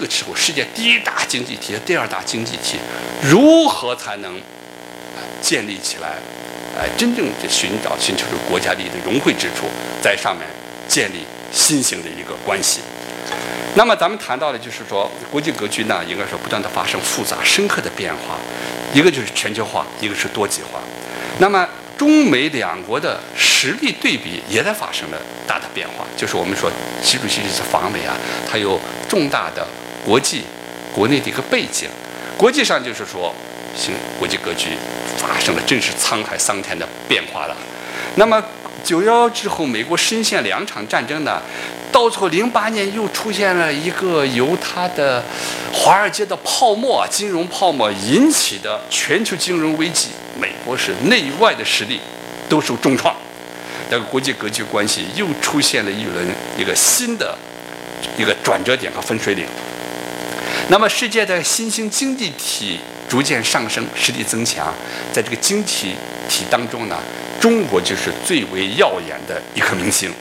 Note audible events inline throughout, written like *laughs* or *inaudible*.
这个时候世界第一大经济体和、第二大经济体，如何才能建立起来？哎，真正的寻找、寻求出国家利益的融汇之处，在上面建立新型的一个关系。那么咱们谈到的，就是说国际格局呢，应该说不断的发生复杂深刻的变化，一个就是全球化，一个是多极化。那么中美两国的实力对比也在发生了大的变化，就是我们说习主席这次访美啊，它有重大的国际、国内的一个背景。国际上就是说，新国际格局发生了真是沧海桑田的变化了。那么九幺幺之后，美国深陷两场战争呢，到最后零八年又出现了一个由它的华尔街的泡沫、金融泡沫引起的全球金融危机，美国是内外的实力都受重创，这个国际格局关系又出现了一轮一个新的一个转折点和分水岭。那么，世界的新兴经济体逐渐上升，实力增强，在这个经济体当中呢，中国就是最为耀眼的一颗明星。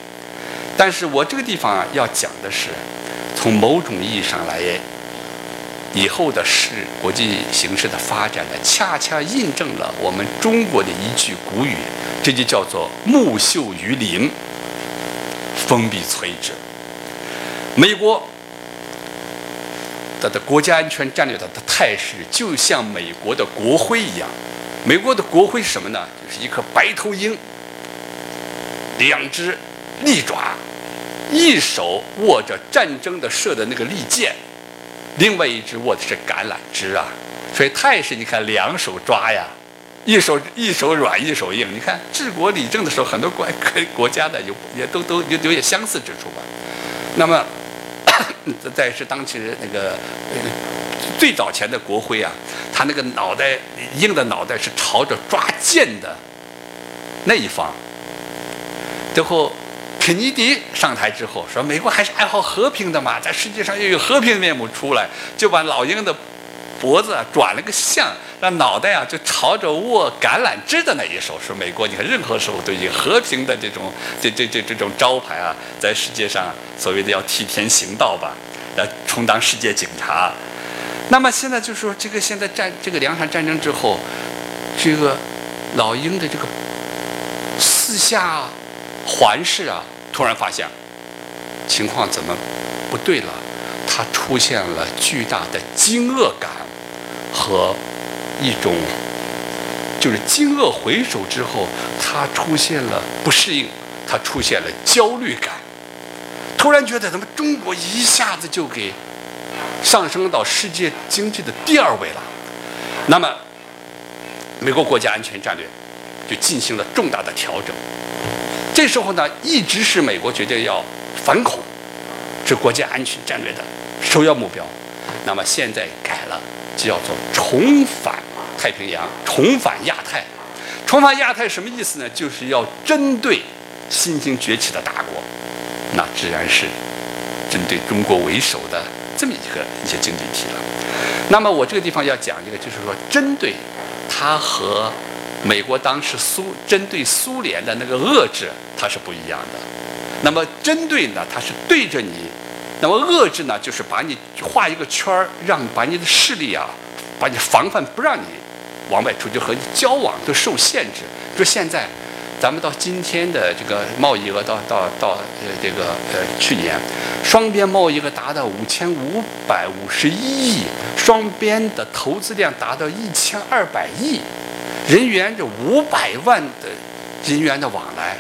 但是我这个地方啊，要讲的是，从某种意义上来，以后的事国际形势的发展呢，恰恰印证了我们中国的一句古语，这就叫做“木秀于林，风必摧之”。美国。它的国家安全战略的的态势，就像美国的国徽一样。美国的国徽是什么呢？就是一颗白头鹰，两只利爪，一手握着战争的射的那个利剑，另外一只握的是橄榄枝啊。所以态势，你看两手抓呀，一手一手软，一手硬。你看治国理政的时候，很多国跟国家的有也都都有有点相似之处吧。那么。*laughs* 在是当时那个最早前的国徽啊，他那个脑袋硬的脑袋是朝着抓剑的那一方。最后，肯尼迪上台之后说：“美国还是爱好和平的嘛，在世界上又有和平的面目出来，就把老鹰的脖子转了个向，那脑袋啊就朝着握橄榄枝的那一手。说美国，你看任何时候都以和平的这种这这这这种招牌啊，在世界上所谓的要替天行道吧。”来充当世界警察，那么现在就说这个现在战这个两场战争之后，这个老鹰的这个四下环视啊，突然发现情况怎么不对了？他出现了巨大的惊愕感和一种就是惊愕回首之后，他出现了不适应，他出现了焦虑感。突然觉得，咱们中国一下子就给上升到世界经济的第二位了。那么，美国国家安全战略就进行了重大的调整。这时候呢，一直是美国决定要反恐，是国家安全战略的首要目标。那么现在改了，叫做重返太平洋，重返亚太。重返亚太什么意思呢？就是要针对新兴崛起的大国。那自然是针对中国为首的这么一个一些经济体了。那么我这个地方要讲一个，就是说针对它和美国当时苏针对苏联的那个遏制，它是不一样的。那么针对呢，它是对着你；那么遏制呢，就是把你画一个圈儿，让把你的势力啊，把你防范不让你往外出去和你交往都受限制。说现在。咱们到今天的这个贸易额，到到到呃这个呃去年，双边贸易额达到五千五百五十一亿，双边的投资量达到一千二百亿，人员这五百万的人员的往来，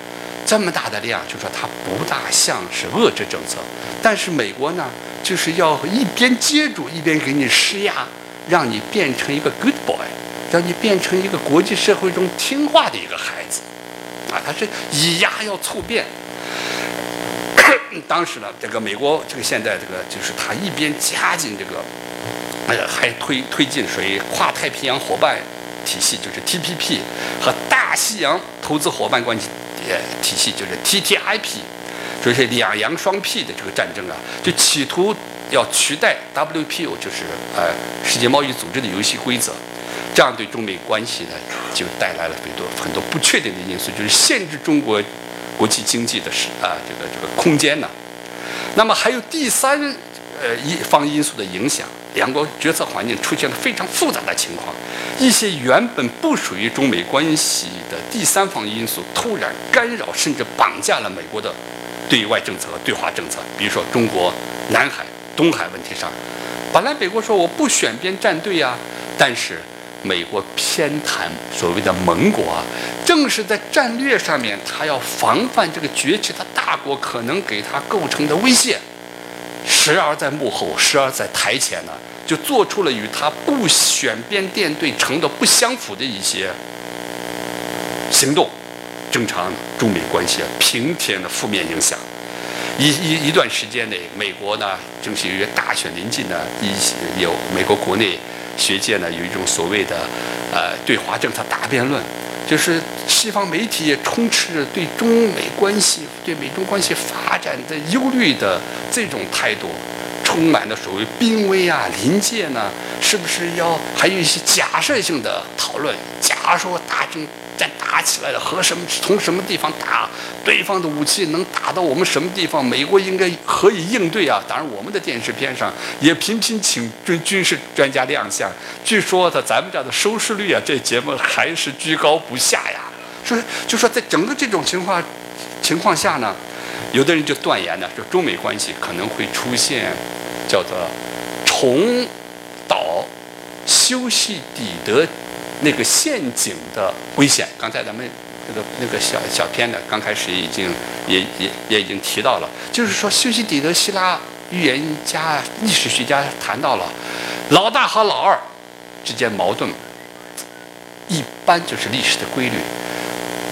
这么大的量，就说它不大像是遏制政策，但是美国呢，就是要一边接住，一边给你施压，让你变成一个 good boy，让你变成一个国际社会中听话的一个孩子。啊，他是以压要促变。当时呢，这个美国这个现在这个就是他一边加紧这个，呃，还推推进属于跨太平洋伙伴体系，就是 TPP 和大西洋投资伙伴关系呃体系，就是 TTIP，就是两洋双 P 的这个战争啊，就企图要取代 WPO，就是呃世界贸易组织的游戏规则。这样对中美关系呢，就带来了很多很多不确定的因素，就是限制中国国际经济的是啊这个这个空间呢。那么还有第三呃一方因素的影响，两国决策环境出现了非常复杂的情况。一些原本不属于中美关系的第三方因素突然干扰甚至绑架了美国的对外政策和对华政策。比如说中国南海、东海问题上，本来美国说我不选边站队呀，但是美国偏袒所谓的盟国啊，正是在战略上面，他要防范这个崛起的大国可能给他构成的威胁。时而在幕后，时而在台前呢，就做出了与他不选边站队成的不相符的一些行动，正常中美关系平添的负面影响。一一一段时间内，美国呢正是由于大选临近呢，一些有美国国内学界呢有一种所谓的呃对华政策大辩论。就是西方媒体也充斥着对中美关系、对美中关系发展的忧虑的这种态度，充满了所谓濒危啊、临界呢，是不是要还有一些假设性的讨论？假如说大政。打起来了，和什么从什么地方打？对方的武器能打到我们什么地方？美国应该何以应对啊？当然，我们的电视片上也频频请军军事专家亮相。据说的咱们这的收视率啊，这节目还是居高不下呀。说就说在整个这种情况情况下呢，有的人就断言呢，说中美关系可能会出现叫做重蹈修昔底德。那个陷阱的危险，刚才咱们那个那个小小片呢，刚开始已经也也也已经提到了，就是说修昔底德希腊预言家、历史学家谈到了老大和老二之间矛盾，一般就是历史的规律。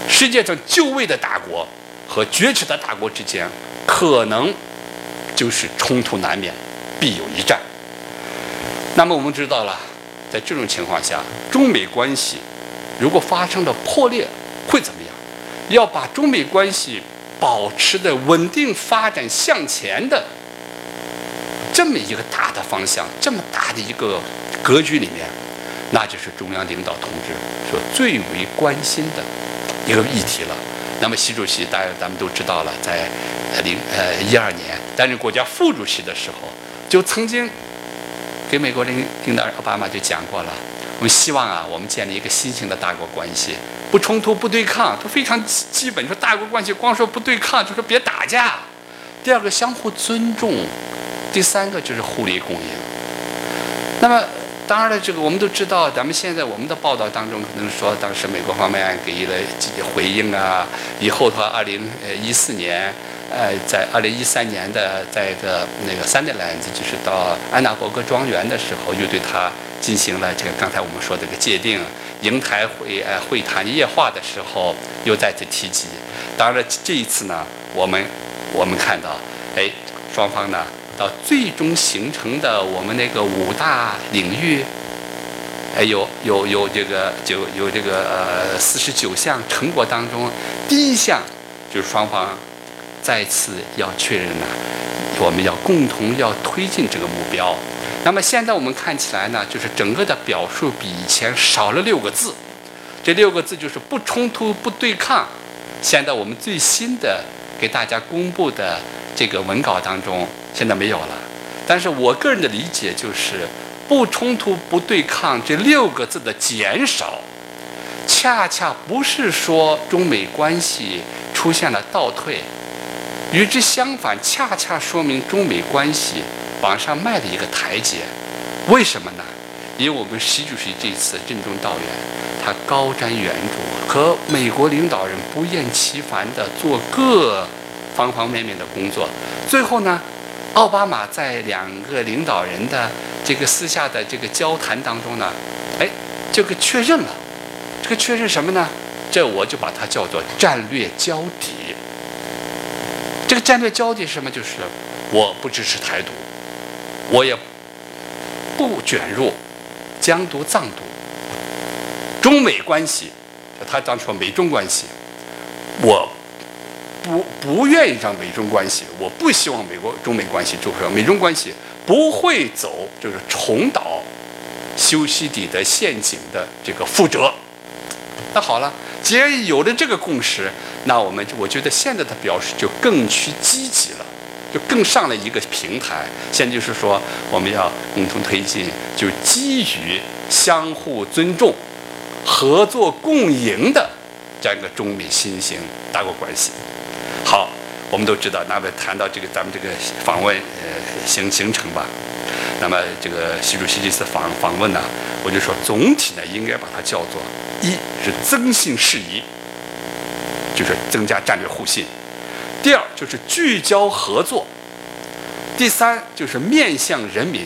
世界上就位的大国和崛起的大国之间，可能就是冲突难免，必有一战。那么我们知道了。在这种情况下，中美关系如果发生了破裂，会怎么样？要把中美关系保持的稳定发展向前的这么一个大的方向，这么大的一个格局里面，那就是中央领导同志所最为关心的一个议题了。那么，习主席大家咱们都知道了，在零呃一二年担任国家副主席的时候，就曾经。给美国领领导人奥巴马就讲过了，我们希望啊，我们建立一个新型的大国关系，不冲突、不对抗，都非常基本。说大国关系光说不对抗，就说别打架。第二个相互尊重，第三个就是互利共赢。那么当然了，这个我们都知道，咱们现在我们的报道当中可能说，当时美国方面给予了积极回应啊，以后的话，二零呃一四年。呃，在二零一三年的，在个那个三 n 兰子，就是到安娜伯格庄园的时候，又对他进行了这个刚才我们说这个界定。瀛台会呃会谈夜话的时候，又再次提及。当然，这一次呢，我们我们看到，哎，双方呢到最终形成的我们那个五大领域，哎，有有有这个就有这个呃四十九项成果当中，第一项就是双方。再次要确认呢，我们要共同要推进这个目标。那么现在我们看起来呢，就是整个的表述比以前少了六个字。这六个字就是不冲突、不对抗。现在我们最新的给大家公布的这个文稿当中，现在没有了。但是我个人的理解就是，不冲突、不对抗这六个字的减少，恰恰不是说中美关系出现了倒退。与之相反，恰恰说明中美关系往上迈了一个台阶。为什么呢？因为我们习主席这次任重道远，他高瞻远瞩，和美国领导人不厌其烦地做各方方面面的工作。最后呢，奥巴马在两个领导人的这个私下的这个交谈当中呢，哎，这个确认了。这个确认什么呢？这我就把它叫做战略交底。这个战略交底是什么？就是我不支持台独，我也不卷入疆独、藏独。中美关系，他当初美中关系，我不不愿意让美中关系，我不希望美国中美关系就是美中关系不会走就是重蹈修昔底德陷阱的这个覆辙。那好了。既然有了这个共识，那我们我觉得现在的表示就更趋积极了。就更上了一个平台。现在就是说，我们要共同推进，就基于相互尊重、合作共赢的这样一个中美新型大国关系。好，我们都知道，那么谈到这个咱们这个访问呃行行程吧。那么这个习主席这次访访问呢，我就说总体呢应该把它叫做一是增信事宜，就是增加战略互信；第二就是聚焦合作；第三就是面向人民；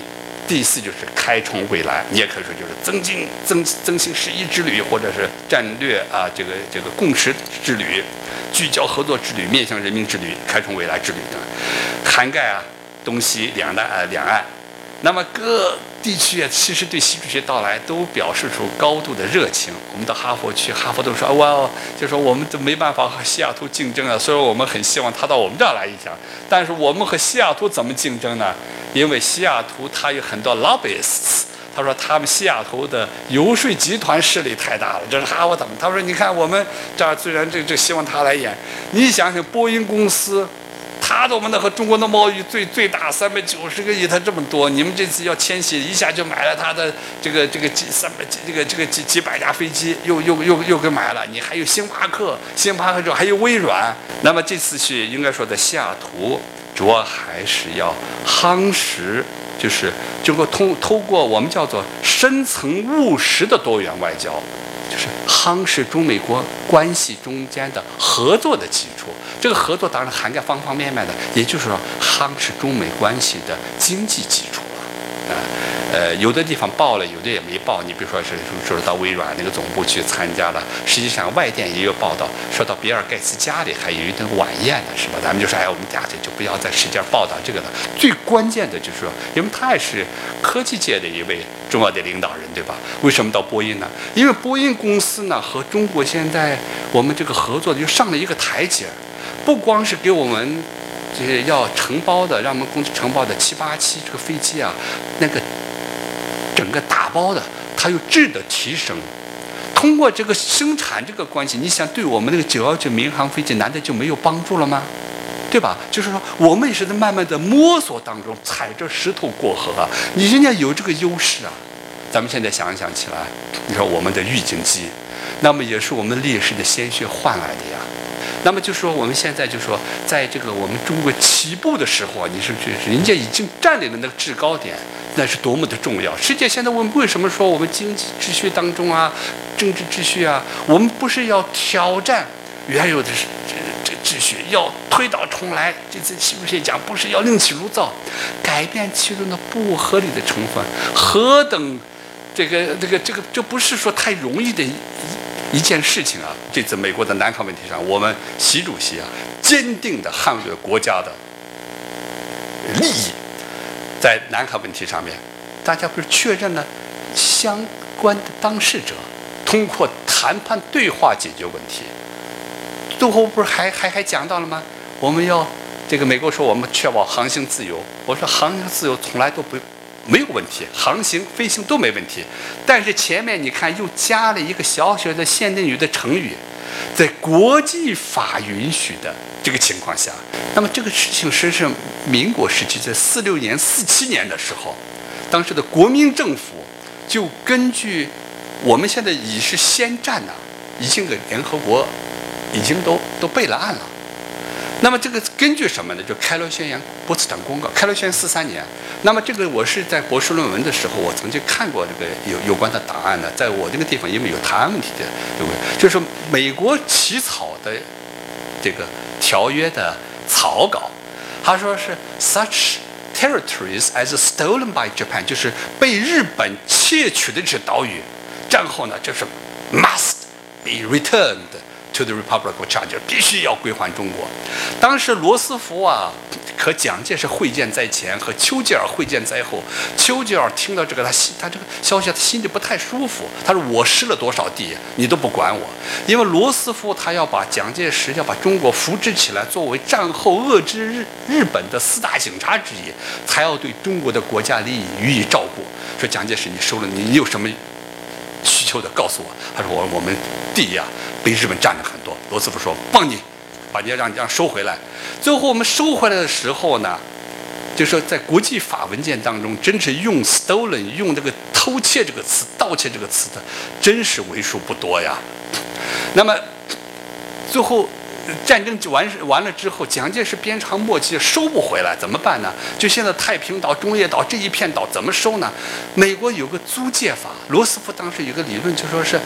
第四就是开创未来。你也可以说就是增进增增信事宜之旅，或者是战略啊这个这个共识之旅、聚焦合作之旅、面向人民之旅、开创未来之旅等，涵盖啊东西两岸呃两岸。那么各地区啊，其实对习主席到来都表示出高度的热情。我们到哈佛去，哈佛都说哇哦，就说我们都没办法和西雅图竞争啊。所以我们很希望他到我们这儿来一下，但是我们和西雅图怎么竞争呢？因为西雅图它有很多 lobbyists，他说他们西雅图的游说集团势力太大了。这是哈佛怎么？他说你看我们这儿虽然这这希望他来演，你想想波音公司。他我们的和中国的贸易最最大三百九十个亿，他这么多，你们这次要迁徙，一下就买了他的这个这个几三百几这个这个几几百架飞机，又又又又给买了。你还有星巴克，星巴克之后还有微软。那么这次去应该说在西雅图，主要还是要夯实，就是经过通通过我们叫做深层务实的多元外交。就是夯实中美国关系中间的合作的基础，这个合作当然涵盖方方面面的，也就是说夯实中美关系的经济基础，啊，呃，有的地方报了，有的也没报。你比如说是说是到微软那个总部去参加了，实际上外电也有报道，说到比尔盖茨家里还有一顿晚宴呢，是吧？咱们就说哎，我们家里就不要再使劲报道这个了。最关键的就是说，因为他也是科技界的一位。重要的领导人，对吧？为什么到波音呢？因为波音公司呢和中国现在我们这个合作就上了一个台阶，不光是给我们这些要承包的，让我们公司承包的七八七这个飞机啊，那个整个打包的，它有质的提升。通过这个生产这个关系，你想对我们那个九幺九民航飞机，难道就没有帮助了吗？对吧？就是说，我们也是在慢慢的摸索当中，踩着石头过河啊。你人家有这个优势啊。咱们现在想一想起来，你说我们的预警机，那么也是我们烈士的鲜血换来的呀。那么就说我们现在就说，在这个我们中国起步的时候啊，你是是人家已经占领了那个制高点，那是多么的重要。世界现在我们为什么说我们经济秩序当中啊，政治秩序啊，我们不是要挑战原有的这这秩序，要推倒重来？这次习主席讲不是要另起炉灶，改变其中的不合理的成分，何等？这个这个这个，这不是说太容易的一一件事情啊！这次美国的南海问题上，我们习主席啊，坚定的捍卫国家的利益，在南海问题上面，大家不是确认了相关的当事者通过谈判对话解决问题。最后不是还还还讲到了吗？我们要这个美国说我们确保航行自由，我说航行自由从来都不。没有问题，航行、飞行都没问题。但是前面你看又加了一个小小的限定语的成语，在国际法允许的这个情况下，那么这个事情实际上民国时期在四六年、四七年的时候，当时的国民政府就根据我们现在已是先战呐，已经给联合国已经都都备了案了。那么这个根据什么呢？就《开罗宣言》《波茨坦公告》。《开罗宣言》四三年。那么这个我是在博士论文的时候，我曾经看过这个有有关的档案的。在我这个地方，因为有台湾问题的，对不对？就是美国起草的这个条约的草稿，他说是 such territories as stolen by Japan，就是被日本窃取的这些岛屿，战后呢就是 must be returned。To the Republic of China，必须要归还中国。当时罗斯福啊和蒋介石会见在前，和丘吉尔会见在后。丘吉尔听到这个，他心他这个消息，他心里不太舒服。他说：“我失了多少地，你都不管我。”因为罗斯福他要把蒋介石要把中国扶植起来，作为战后遏制日日本的四大警察之一，才要对中国的国家利益予以照顾。说蒋介石，你收了你，你有什么？需求的告诉我，他说我我们地呀被日本占了很多。罗斯福说放你把你让你让收回来。最后我们收回来的时候呢，就说在国际法文件当中，真是用 “stolen” 用这个偷窃这个词、盗窃这个词的，真是为数不多呀。那么最后。战争就完完了之后，蒋介石鞭长莫及，收不回来，怎么办呢？就现在太平岛、中业岛这一片岛怎么收呢？美国有个租借法，罗斯福当时有个理论，就说是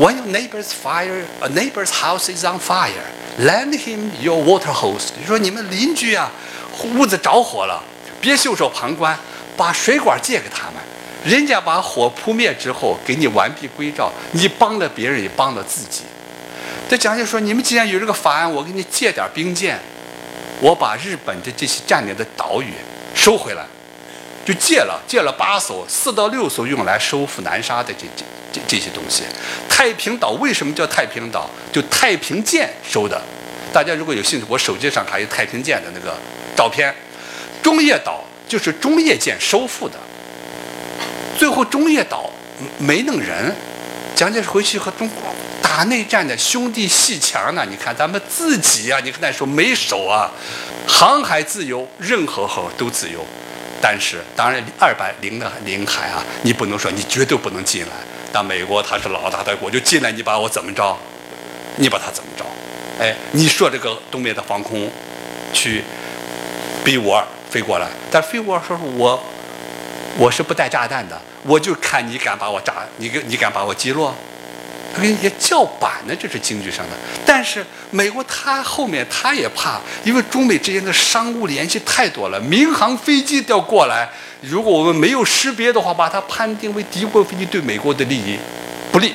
，When your neighbor's fire, a neighbor's house is on fire, lend him your water hose。就说你们邻居啊，屋子着火了，别袖手旁观，把水管借给他们，人家把火扑灭之后，给你完璧归赵，你帮了别人，也帮了自己。这蒋介石说：“你们既然有这个法案，我给你借点兵舰，我把日本的这些占领的岛屿收回来，就借了，借了八艘，四到六艘用来收复南沙的这这这这些东西。太平岛为什么叫太平岛？就太平舰收的。大家如果有兴趣，我手机上还有太平舰的那个照片。中业岛就是中业舰收复的。最后中业岛没弄人，蒋介石回去和中国。”打内战的兄弟戏强呢？你看咱们自己呀，你看那时候没手啊，航海自由，任何河都自由。但是当然二百零的领海啊，你不能说你绝对不能进来。但美国他是老大的国，就进来你把我怎么着？你把他怎么着？哎，你说这个东北的防空区，B 五二飞过来，但飞五二说我我是不带炸弹的，我就看你敢把我炸，你敢你敢把我击落？他跟也叫板呢，这是经济上的。但是美国他后面他也怕，因为中美之间的商务联系太多了，民航飞机都要过来。如果我们没有识别的话，把它判定为敌国飞机，对美国的利益不利。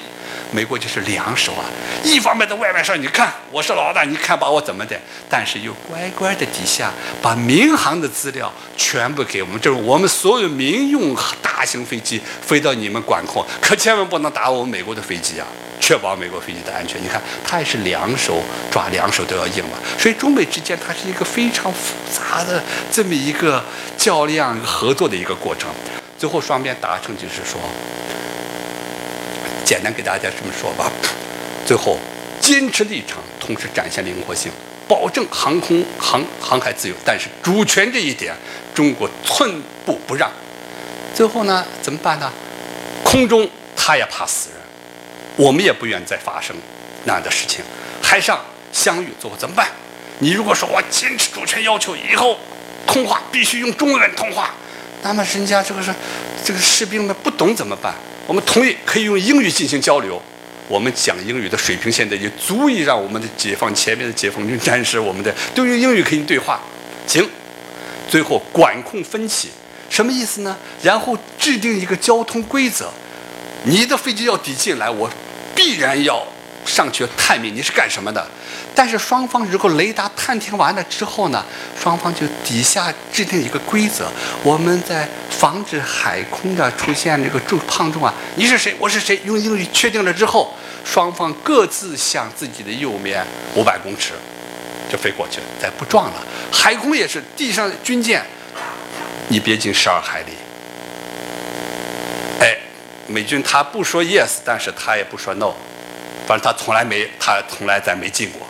美国就是两手啊，一方面在外面上，你看我是老大，你看把我怎么的，但是又乖乖的底下把民航的资料全部给我们，就是我们所有民用大型飞机飞到你们管控，可千万不能打我们美国的飞机啊，确保美国飞机的安全。你看，他也是两手抓，两手都要硬嘛。所以中美之间它是一个非常复杂的这么一个较量、合作的一个过程，最后双边达成就是说。简单给大家这么说吧，最后坚持立场，同时展现灵活性，保证航空航航海自由，但是主权这一点，中国寸步不让。最后呢，怎么办呢？空中他也怕死人，我们也不愿再发生那样的事情。海上相遇，最后怎么办？你如果说我坚持主权要求，以后通话必须用中文通话，那么人家这个是这个士兵们不懂怎么办？我们同意可以用英语进行交流，我们讲英语的水平现在也足以让我们的解放前面的解放军战士，我们的都用英语可以对话。行，最后管控分歧，什么意思呢？然后制定一个交通规则，你的飞机要抵近来，我必然要。上去探明你是干什么的，但是双方如果雷达探听完了之后呢，双方就底下制定一个规则，我们在防止海空的出现这个重碰撞啊，你是谁，我是谁，用英语确定了之后，双方各自向自己的右面五百公尺就飞过去了，再不撞了。海空也是地上军舰，你别进十二海里。哎，美军他不说 yes，但是他也不说 no。反正他从来没，他从来再没进过。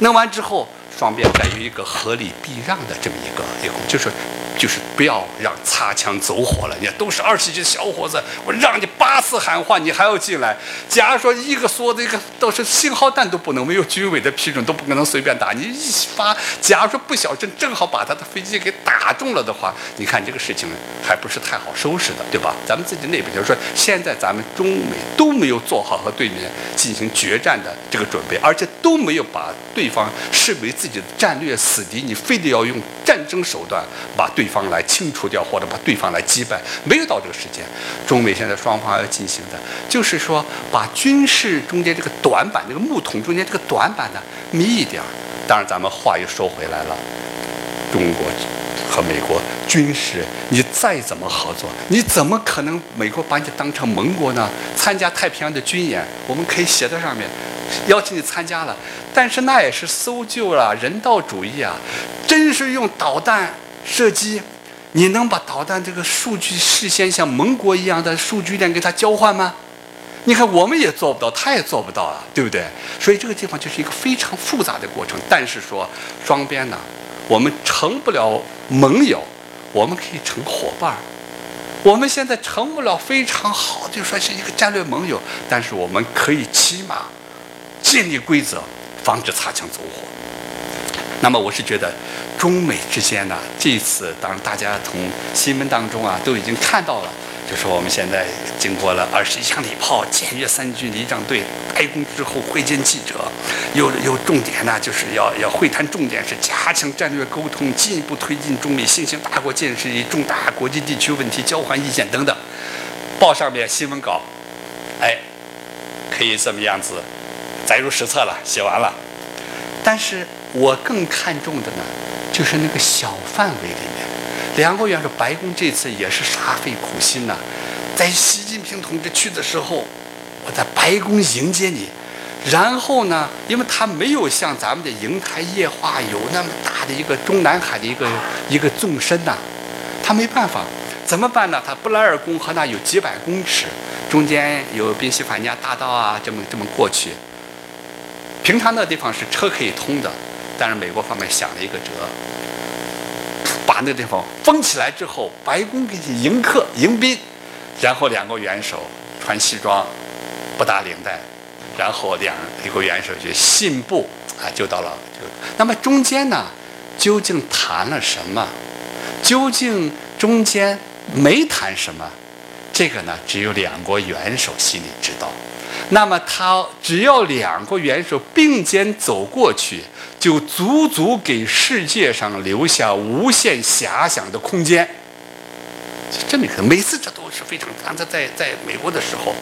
弄完之后，双边再有一个合理避让的这么一个一个，就是。就是不要让擦枪走火了，你看都是二十几岁的小伙子，我让你八次喊话，你还要进来。假如说一个梭子，一个都是信号弹都不能，没有军委的批准都不可能随便打。你一发，假如说不小心正好把他的飞机给打中了的话，你看这个事情还不是太好收拾的，对吧？咱们自己内部就是说，现在咱们中美都没有做好和对面进行决战的这个准备，而且都没有把对方视为自己的战略死敌，你非得要用战争手段把对。方来清除掉，或者把对方来击败，没有到这个时间。中美现在双方要进行的，就是说把军事中间这个短板，这个木桶中间这个短板呢，密一点儿。当然，咱们话又说回来了，中国和美国军事，你再怎么合作，你怎么可能美国把你当成盟国呢？参加太平洋的军演，我们可以写在上面，邀请你参加了，但是那也是搜救啊，人道主义啊，真是用导弹。射击，你能把导弹这个数据事先像盟国一样的数据链给它交换吗？你看，我们也做不到，他也做不到啊，对不对？所以这个地方就是一个非常复杂的过程。但是说双边呢，我们成不了盟友，我们可以成伙伴儿。我们现在成不了非常好，就说是一个战略盟友，但是我们可以起码建立规则，防止擦枪走火。那么我是觉得，中美之间呢，这次当大家从新闻当中啊都已经看到了。就说我们现在经过了二十一响礼炮，检阅三军仪仗队，开工之后会见记者，有有重点呢，就是要要会谈重点是加强战略沟通，进一步推进中美新型大国建设与重大国际地区问题交换意见等等。报上面新闻稿，哎，可以这么样子载入史册了，写完了。但是我更看重的呢，就是那个小范围里面。两国元首，白宫这次也是煞费苦心呐，在习近平同志去的时候，我在白宫迎接你，然后呢，因为他没有像咱们的瀛台夜话有那么大的一个中南海的一个一个纵深呐，他没办法，怎么办呢？他布莱尔宫和那有几百公尺，中间有宾夕法尼亚大道啊，这么这么过去。平常那地方是车可以通的，但是美国方面想了一个辙。把那地方封起来之后，白宫给你迎客迎宾，然后两个元首穿西装，不打领带，然后两一个元首就信步啊，就到了就。那么中间呢，究竟谈了什么？究竟中间没谈什么？这个呢，只有两国元首心里知道。那么他只要两个元首并肩走过去。就足足给世界上留下无限遐想的空间。这么一个，每次这都是非常。刚才在在美国的时候，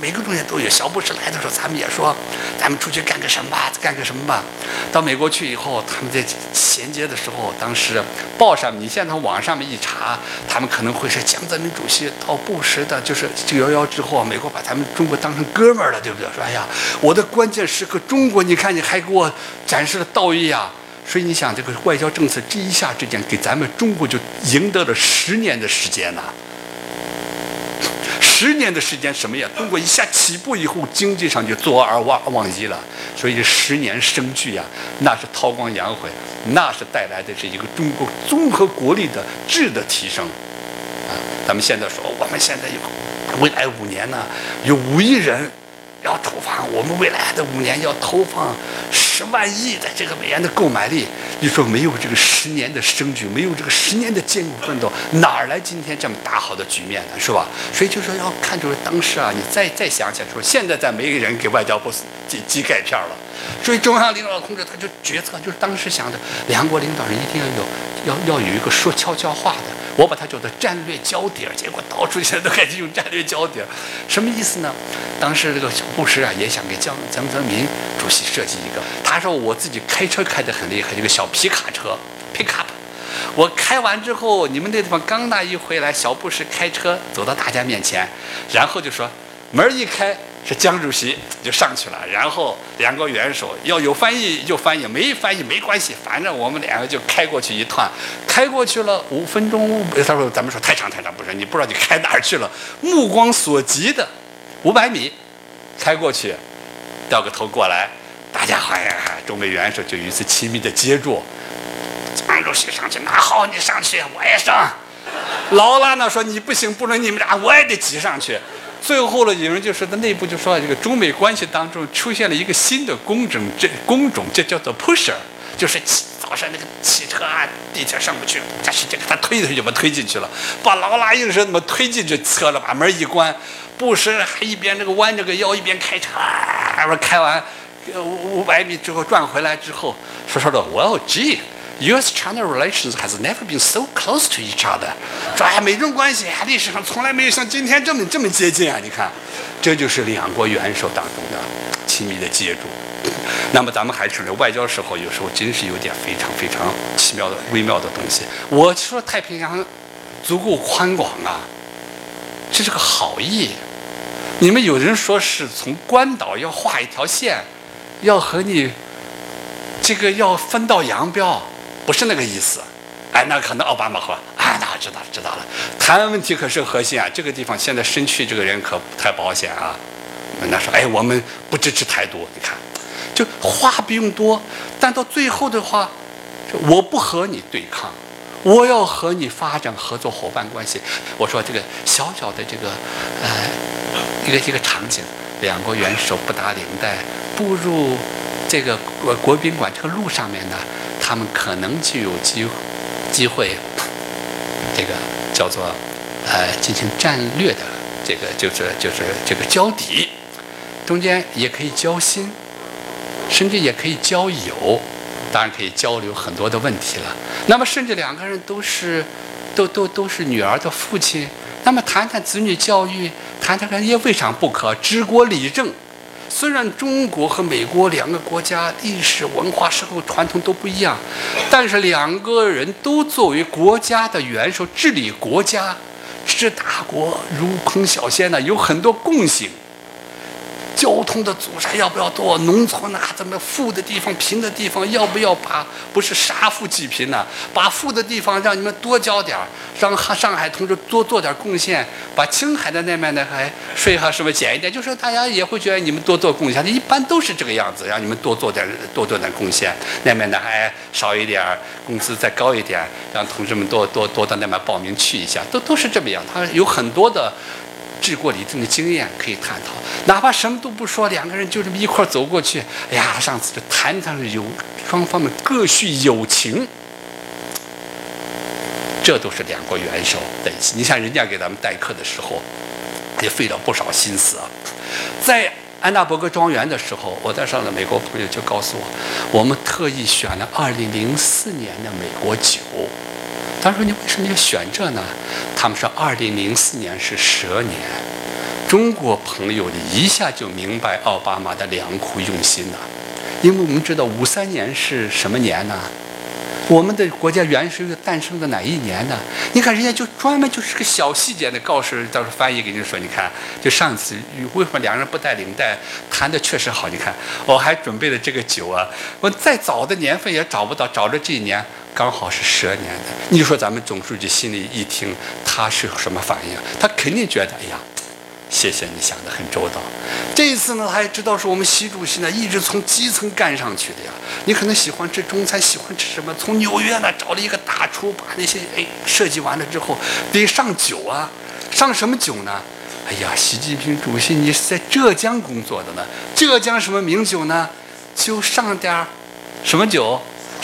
每个东西都有。小布什来的时候，咱们也说，咱们出去干个什么吧，干个什么吧。到美国去以后，他们在衔接的时候，当时报上，你现在网上面一查，他们可能会是江泽民主席到布什的，就是九幺幺之后，美国把咱们中国当成哥们儿了，对不对？说哎呀，我的关键时刻，中国，你看你还给我展示了道义啊。所以你想，这个外交政策这一下之间，给咱们中国就赢得了十年的时间呐。十年的时间什么呀？中国一下起步以后，经济上就坐而忘忘一了。所以十年生聚呀，那是韬光养晦，那是带来的是一个中国综合国力的质的提升。啊，咱们现在说，我们现在有未来五年呢，有五亿人。要投放我们未来的五年要投放十万亿的这个美元的购买力，你说没有这个十年的生局，没有这个十年的艰苦奋斗，哪儿来今天这么大好的局面呢？是吧？所以就说要看出当时啊，你再再想想说，现在再没人给外交部寄寄钙片了，所以中央领导同志他就决策，就是当时想的，两国领导人一定要有要要有一个说悄悄话的。我把它叫做战略焦点，结果到处现在都开始用战略焦点，什么意思呢？当时这个小布什啊也想给江江泽民主席设计一个，他说我自己开车开得很厉害，一个小皮卡车，pickup，我开完之后，你们那地方刚那一回来，小布什开车走到大家面前，然后就说门一开。是江主席就上去了，然后两个元首要有翻译就翻译，没翻译没关系，反正我们两个就开过去一趟，开过去了五分钟。他说：“咱们说太长太长，不是你不知道你开哪儿去了。”目光所及的五百米开过去，掉个头过来，大家好呀，中美元首就一次亲密的接触。江主席上去，那好，你上去，我也上。劳拉呢说：“你不行，不能你们俩，我也得挤上去。”最后呢，有人就说在内部就说，这个中美关系当中出现了一个新的工种，这工种这叫做 pusher，就是早上那个汽车啊、地铁上不去，但是这个他推推就把推进去了，把劳拉硬是那么推进去车了，把门一关，布什还一边这个弯着个腰一边开车，开完五五百米之后转回来之后，说说的，Well gee。U.S.-China relations has never been so close to each other。说哎，美中关系啊历史上从来没有像今天这么这么接近啊！你看，这就是两国元首当中的亲密的接触。那么咱们还是外交时候，有时候真是有点非常非常奇妙的微妙的东西。我说太平洋足够宽广啊，这是个好意。你们有人说是从关岛要画一条线，要和你这个要分道扬镳。不是那个意思，哎，那可能奥巴马说，哎，那知道了，知道了。台湾问题可是核心啊，这个地方现在失去这个人可不太保险啊。那说，哎，我们不支持台独，你看，就话不用多，但到最后的话，我不和你对抗，我要和你发展合作伙伴关系。我说这个小小的这个呃一个一个场景，两国元首不打领带步入这个国国宾馆这个路上面呢，他们可能就有机机会，这个叫做呃进行战略的这个就是就是这个交底。中间也可以交心，甚至也可以交友，当然可以交流很多的问题了。那么，甚至两个人都是，都都都是女儿的父亲，那么谈谈子女教育，谈谈也未尝不可。治国理政，虽然中国和美国两个国家历史文化、社会传统都不一样，但是两个人都作为国家的元首治理国家，治大国如烹小鲜呢，有很多共性。交通的阻塞要不要多？农村啊，怎么富的地方、贫的地方，要不要把不是杀富济贫呢？把富的地方让你们多交点儿，让上海同志多做点贡献，把青海的那边的还税还是不是减一点？就是大家也会觉得你们多做贡献，一般都是这个样子，让你们多做点多做点贡献，那边的还少一点儿，工资再高一点，让同志们多多多到那边报名去一下，都都是这么样。他有很多的。治国理政的经验可以探讨，哪怕什么都不说，两个人就这么一块走过去，哎呀，上次就谈谈有双方的各叙友情，这都是两国元首的一起。你像人家给咱们代课的时候，也费了不少心思啊。在安娜伯格庄园的时候，我在上的美国朋友就告诉我，我们特意选了2004年的美国酒。他说：“你为什么要选这呢？”他们说：“二零零四年是蛇年。”中国朋友一下就明白奥巴马的良苦用心了，因为我们知道五三年是什么年呢？我们的国家元首诞生的哪一年呢？你看人家就专门就是个小细节的告诉，到时候翻译给你说，你看，就上次为什么两个人不带领带谈的确实好？你看，我还准备了这个酒啊，我再早的年份也找不到，找着这一年。刚好是蛇年的，你说咱们总书记心里一听，他是什么反应？他肯定觉得，哎呀，谢谢你想得很周到。这一次呢，他也知道是我们习主席呢一直从基层干上去的呀。你可能喜欢吃中餐，喜欢吃什么？从纽约呢找了一个大厨，把那些哎设计完了之后，得上酒啊，上什么酒呢？哎呀，习近平主席，你是在浙江工作的呢？浙江什么名酒呢？就上点儿什么酒？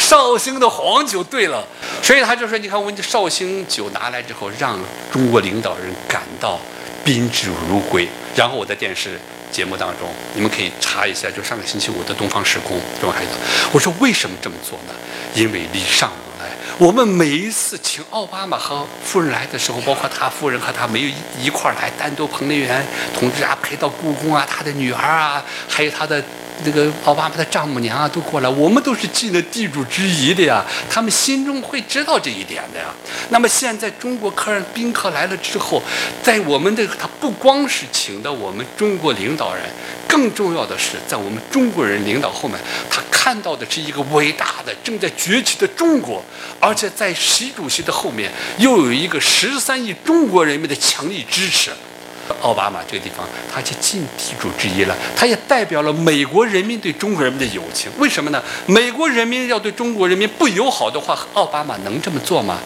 绍兴的黄酒，对了，所以他就说：“你看，我这绍兴酒拿来之后，让中国领导人感到宾至如归。”然后我在电视节目当中，你们可以查一下，就上个星期五的《东方时空》中还有。我说为什么这么做呢？因为礼尚往来。我们每一次请奥巴马和夫人来的时候，包括他夫人和他没有一块来，单独彭丽媛同志啊陪到故宫啊，他的女儿啊，还有他的。那个奥巴马的丈母娘啊，都过来，我们都是尽了地主之谊的呀。他们心中会知道这一点的呀。那么现在中国客人宾客来了之后，在我们的他不光是请的我们中国领导人，更重要的是在我们中国人领导后面，他看到的是一个伟大的正在崛起的中国，而且在习主席的后面又有一个十三亿中国人民的强力支持。奥巴马这个地方，他就尽地主之谊了。他也代表了美国人民对中国人民的友情。为什么呢？美国人民要对中国人民不友好的话，奥巴马能这么做吗？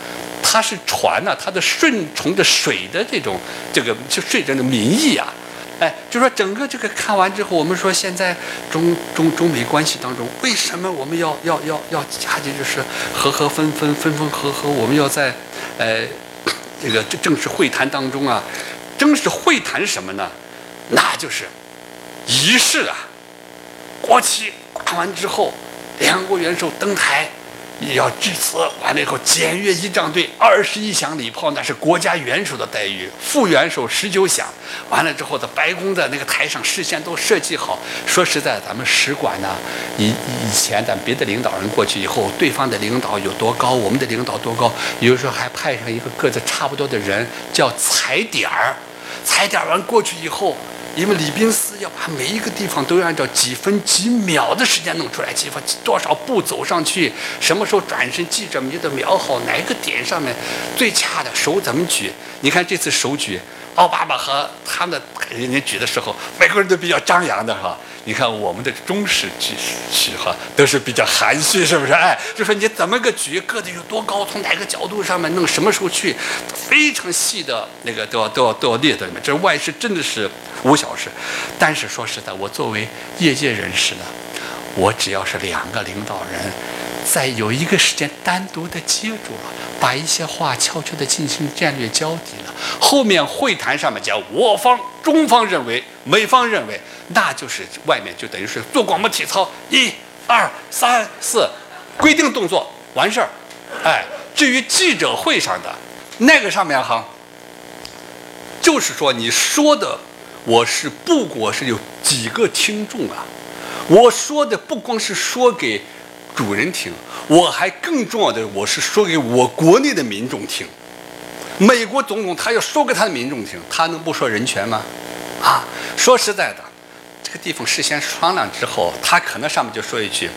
他是船呐，他的顺从着水的这种这个就顺着的民意啊。哎，就说整个这个看完之后，我们说现在中中中美关系当中，为什么我们要要要要加紧就是和和分分分分合合？我们要在呃这个正式会谈当中啊。正式会谈什么呢？那就是仪式啊！国旗挂完之后，两国元首登台，也要致辞。完了以后，检阅仪仗队二十一响礼炮，那是国家元首的待遇。副元首十九响。完了之后，在白宫的那个台上，事先都设计好。说实在，咱们使馆呢，以以前咱别的领导人过去以后，对方的领导有多高，我们的领导多高，有时候还派上一个个子差不多的人，叫踩点儿。踩点完过去以后，因为李宾斯要把每一个地方都要按照几分几秒的时间弄出来，几分多少步走上去，什么时候转身，记者们就得瞄好哪个点上面最恰的手怎么举。你看这次手举，奥巴马和他们人家举的时候，美国人都比较张扬的哈。你看我们的中式举举哈都是比较含蓄，是不是？哎，就说你怎么个举，个子有多高，从哪个角度上面弄，什么时候去，非常细的那个都要都要都要列在里面。这外事真的是无小事。但是说实在，我作为业界人士呢，我只要是两个领导人，在有一个时间单独的接住了，把一些话悄悄的进行战略交底，后面会谈上面讲我方、中方认为、美方认为。那就是外面就等于是做广播体操，一、二、三、四，规定动作完事儿。哎，至于记者会上的那个上面哈，就是说你说的，我是不过是有几个听众啊，我说的不光是说给主人听，我还更重要的我是说给我国内的民众听。美国总统他要说给他的民众听，他能不说人权吗？啊，说实在的。这个地方事先商量之后，他可能上面就说一句：“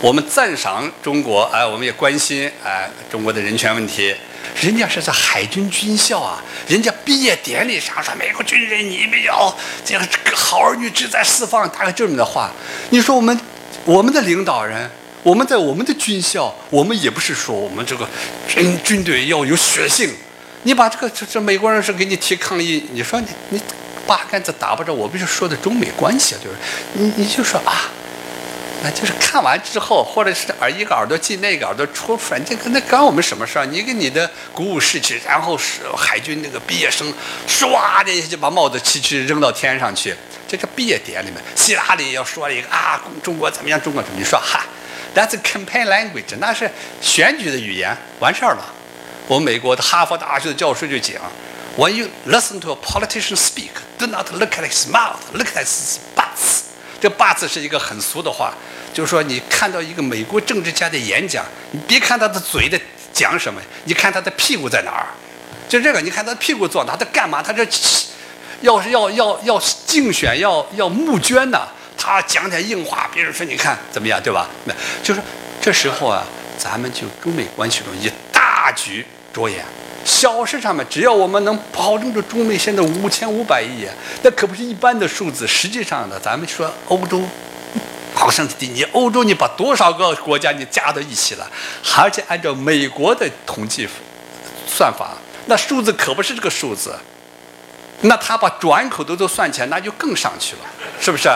我们赞赏中国，哎，我们也关心哎中国的人权问题。”人家是在海军军校啊，人家毕业典礼上说：“美国军人，你们要这个好儿女志在四方。”大概这么的话。你说我们我们的领导人，我们在我们的军校，我们也不是说我们这个军军队要有血性。你把这个这这美国人是给你提抗议，你说你你。八竿子打不着，我不是说的中美关系啊，就是你你就说啊，那就是看完之后，或者是耳一个耳朵进那个耳朵出，反正跟那关我们什么事儿？你跟你的鼓舞士气，然后是海军那个毕业生，唰的一下就把帽子气去扔到天上去。这个毕业典礼里面，希拉里要说一个啊，中国怎么样？中国怎么？你说哈，That's campaign language，那是选举的语言，完事儿了。我们美国的哈佛大学的教授就讲。When you listen to a politician speak, do not look at his mouth, look at his butts. 这 butts 是一个很俗的话，就是说你看到一个美国政治家的演讲，你别看他的嘴在讲什么，你看他的屁股在哪儿。就这个，你看他屁股坐哪，他干嘛？他这要是要要要竞选，要要募捐呢，他讲点硬话，别人说你看怎么样，对吧？那就是这时候啊，咱们就中美关系中以大局着眼。小事上面，只要我们能保证住中美现在五千五百亿，那可不是一般的数字。实际上呢，咱们说欧洲，*laughs* 好像你欧洲你把多少个国家你加到一起了，而且按照美国的统计算法，那数字可不是这个数字。那他把转口都都算起来，那就更上去了，是不是？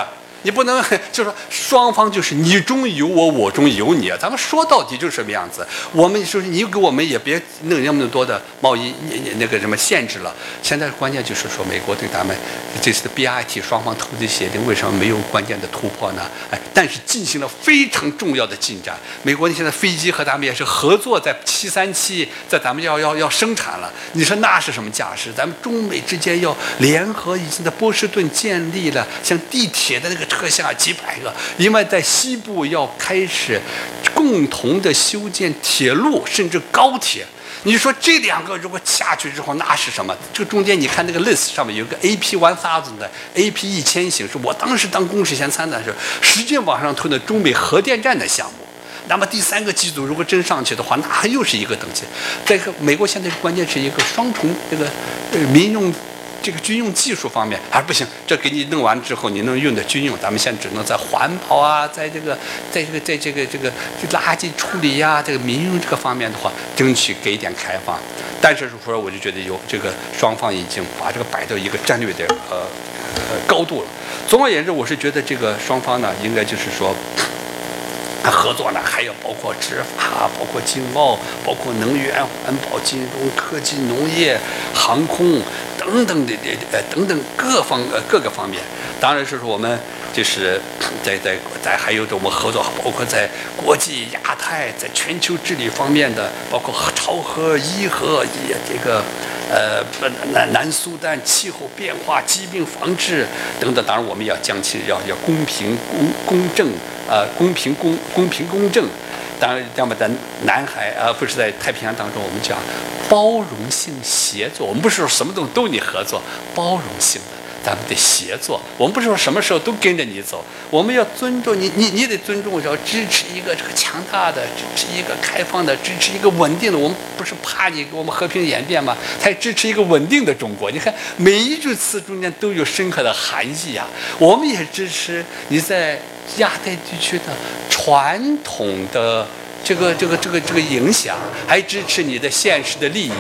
你不能 *laughs* 就说双方就是你中有我，我中有你啊！咱们说到底就是什么样子？我们说你给我们也别弄那么多的贸易那个什么限制了。现在关键就是说，美国对咱们这次的 BIT 双方投资协定为什么没有关键的突破呢？哎，但是进行了非常重要的进展。美国现在飞机和咱们也是合作，在七三七，在咱们要要要生产了。你说那是什么架势？咱们中美之间要联合，已经在波士顿建立了像地铁的那个。特下几百个，因为在西部要开始共同的修建铁路，甚至高铁。你说这两个如果下去之后，那是什么？这个中间你看那个 list 上面有个 AP one thousand 的 AP 一千型，是我当时当公事先参的时候，实际往上推的中美核电站的项目。那么第三个机组如果真上去的话，那又是一个等级。这个美国现在关键是一个双重这个呃民用。这个军用技术方面还不行，这给你弄完之后，你能用的军用，咱们现在只能在环保啊，在这个，在这个，在这个这个垃圾处理呀，这个民用这个方面的话，争取给一点开放。但是说，我就觉得有这个双方已经把这个摆到一个战略的呃呃高度了。总而言之，我是觉得这个双方呢，应该就是说。合作呢，还要包括执法，包括经贸，包括能源、环保、金融、科技、农业、航空等等的呃等等各方呃各个方面。当然是说我们就是在在在还有着我们合作，包括在国际、亚太、在全球治理方面的，包括朝核、伊核也这个。呃，南南苏丹气候变化、疾病防治等等，当然我们要将其要要公平公公正，呃，公平公公平公正。当然，要么在南海啊，不是在太平洋当中，我们讲包容性协作。我们不是说什么东西都你合作，包容性的。咱们得协作。我们不是说什么时候都跟着你走，我们要尊重你，你你得尊重，要支持一个这个强大的，支持一个开放的，支持一个稳定的。我们不是怕你给我们和平演变吗？才支持一个稳定的中国。你看每一句词中间都有深刻的含义呀。我们也支持你在亚太地区的传统的这个这个这个这个影响，还支持你的现实的利益。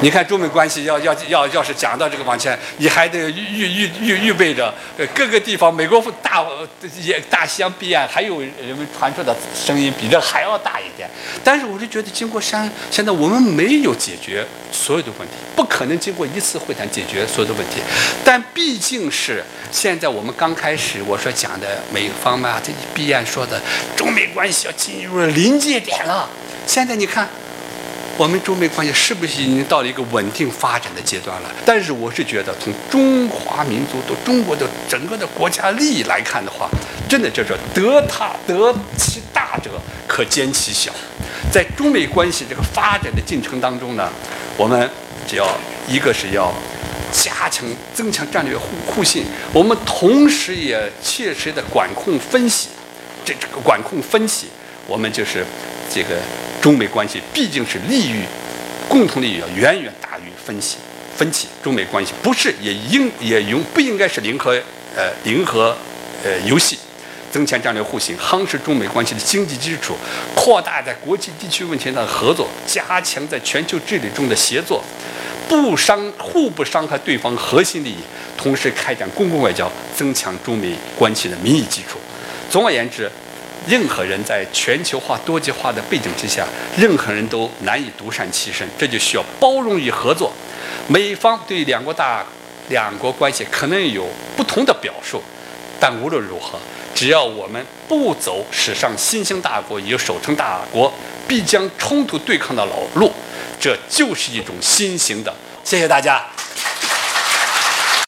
你看中美关系要要要要是讲到这个往前，你还得预预预预备着，各个地方美国大也大西洋彼岸还有人们传出的声音比这还要大一点。但是我就觉得经过山，现在我们没有解决所有的问题，不可能经过一次会谈解决所有的问题。但毕竟是现在我们刚开始我说讲的美方嘛，这彼岸说的中美关系要进入了临界点了。现在你看。我们中美关系是不是已经到了一个稳定发展的阶段了？但是我是觉得，从中华民族的中国的整个的国家利益来看的话，真的就是得他得其大者，可兼其小。在中美关系这个发展的进程当中呢，我们只要一个是要加强增强战略互互信，我们同时也切实的管控分析，这这个管控分析，我们就是这个。中美关系毕竟是利益，共同利益要远远大于分歧。分歧，中美关系不是也应也应不应该是零和呃零和呃游戏，增强战略互信，夯实中美关系的经济基础，扩大在国际地区问题上的合作，加强在全球治理中的协作，不伤互不伤害对方核心利益，同时开展公共外交，增强中美关系的民意基础。总而言之。任何人在全球化、多极化的背景之下，任何人都难以独善其身，这就需要包容与合作。美方对两国大、两国关系可能有不同的表述，但无论如何，只要我们不走史上新兴大国与守成大国必将冲突对抗的老路，这就是一种新型的。谢谢大家。